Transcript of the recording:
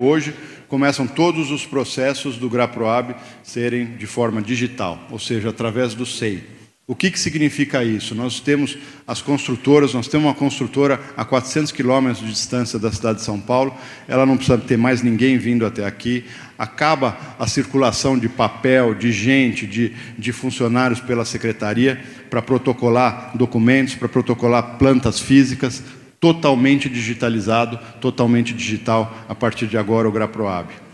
Hoje começam todos os processos do GraProab serem de forma digital, ou seja, através do SEI. O que, que significa isso? Nós temos as construtoras, nós temos uma construtora a 400 quilômetros de distância da cidade de São Paulo, ela não precisa ter mais ninguém vindo até aqui, acaba a circulação de papel, de gente, de, de funcionários pela secretaria para protocolar documentos, para protocolar plantas físicas, totalmente digitalizado, totalmente digital a partir de agora o GraProab.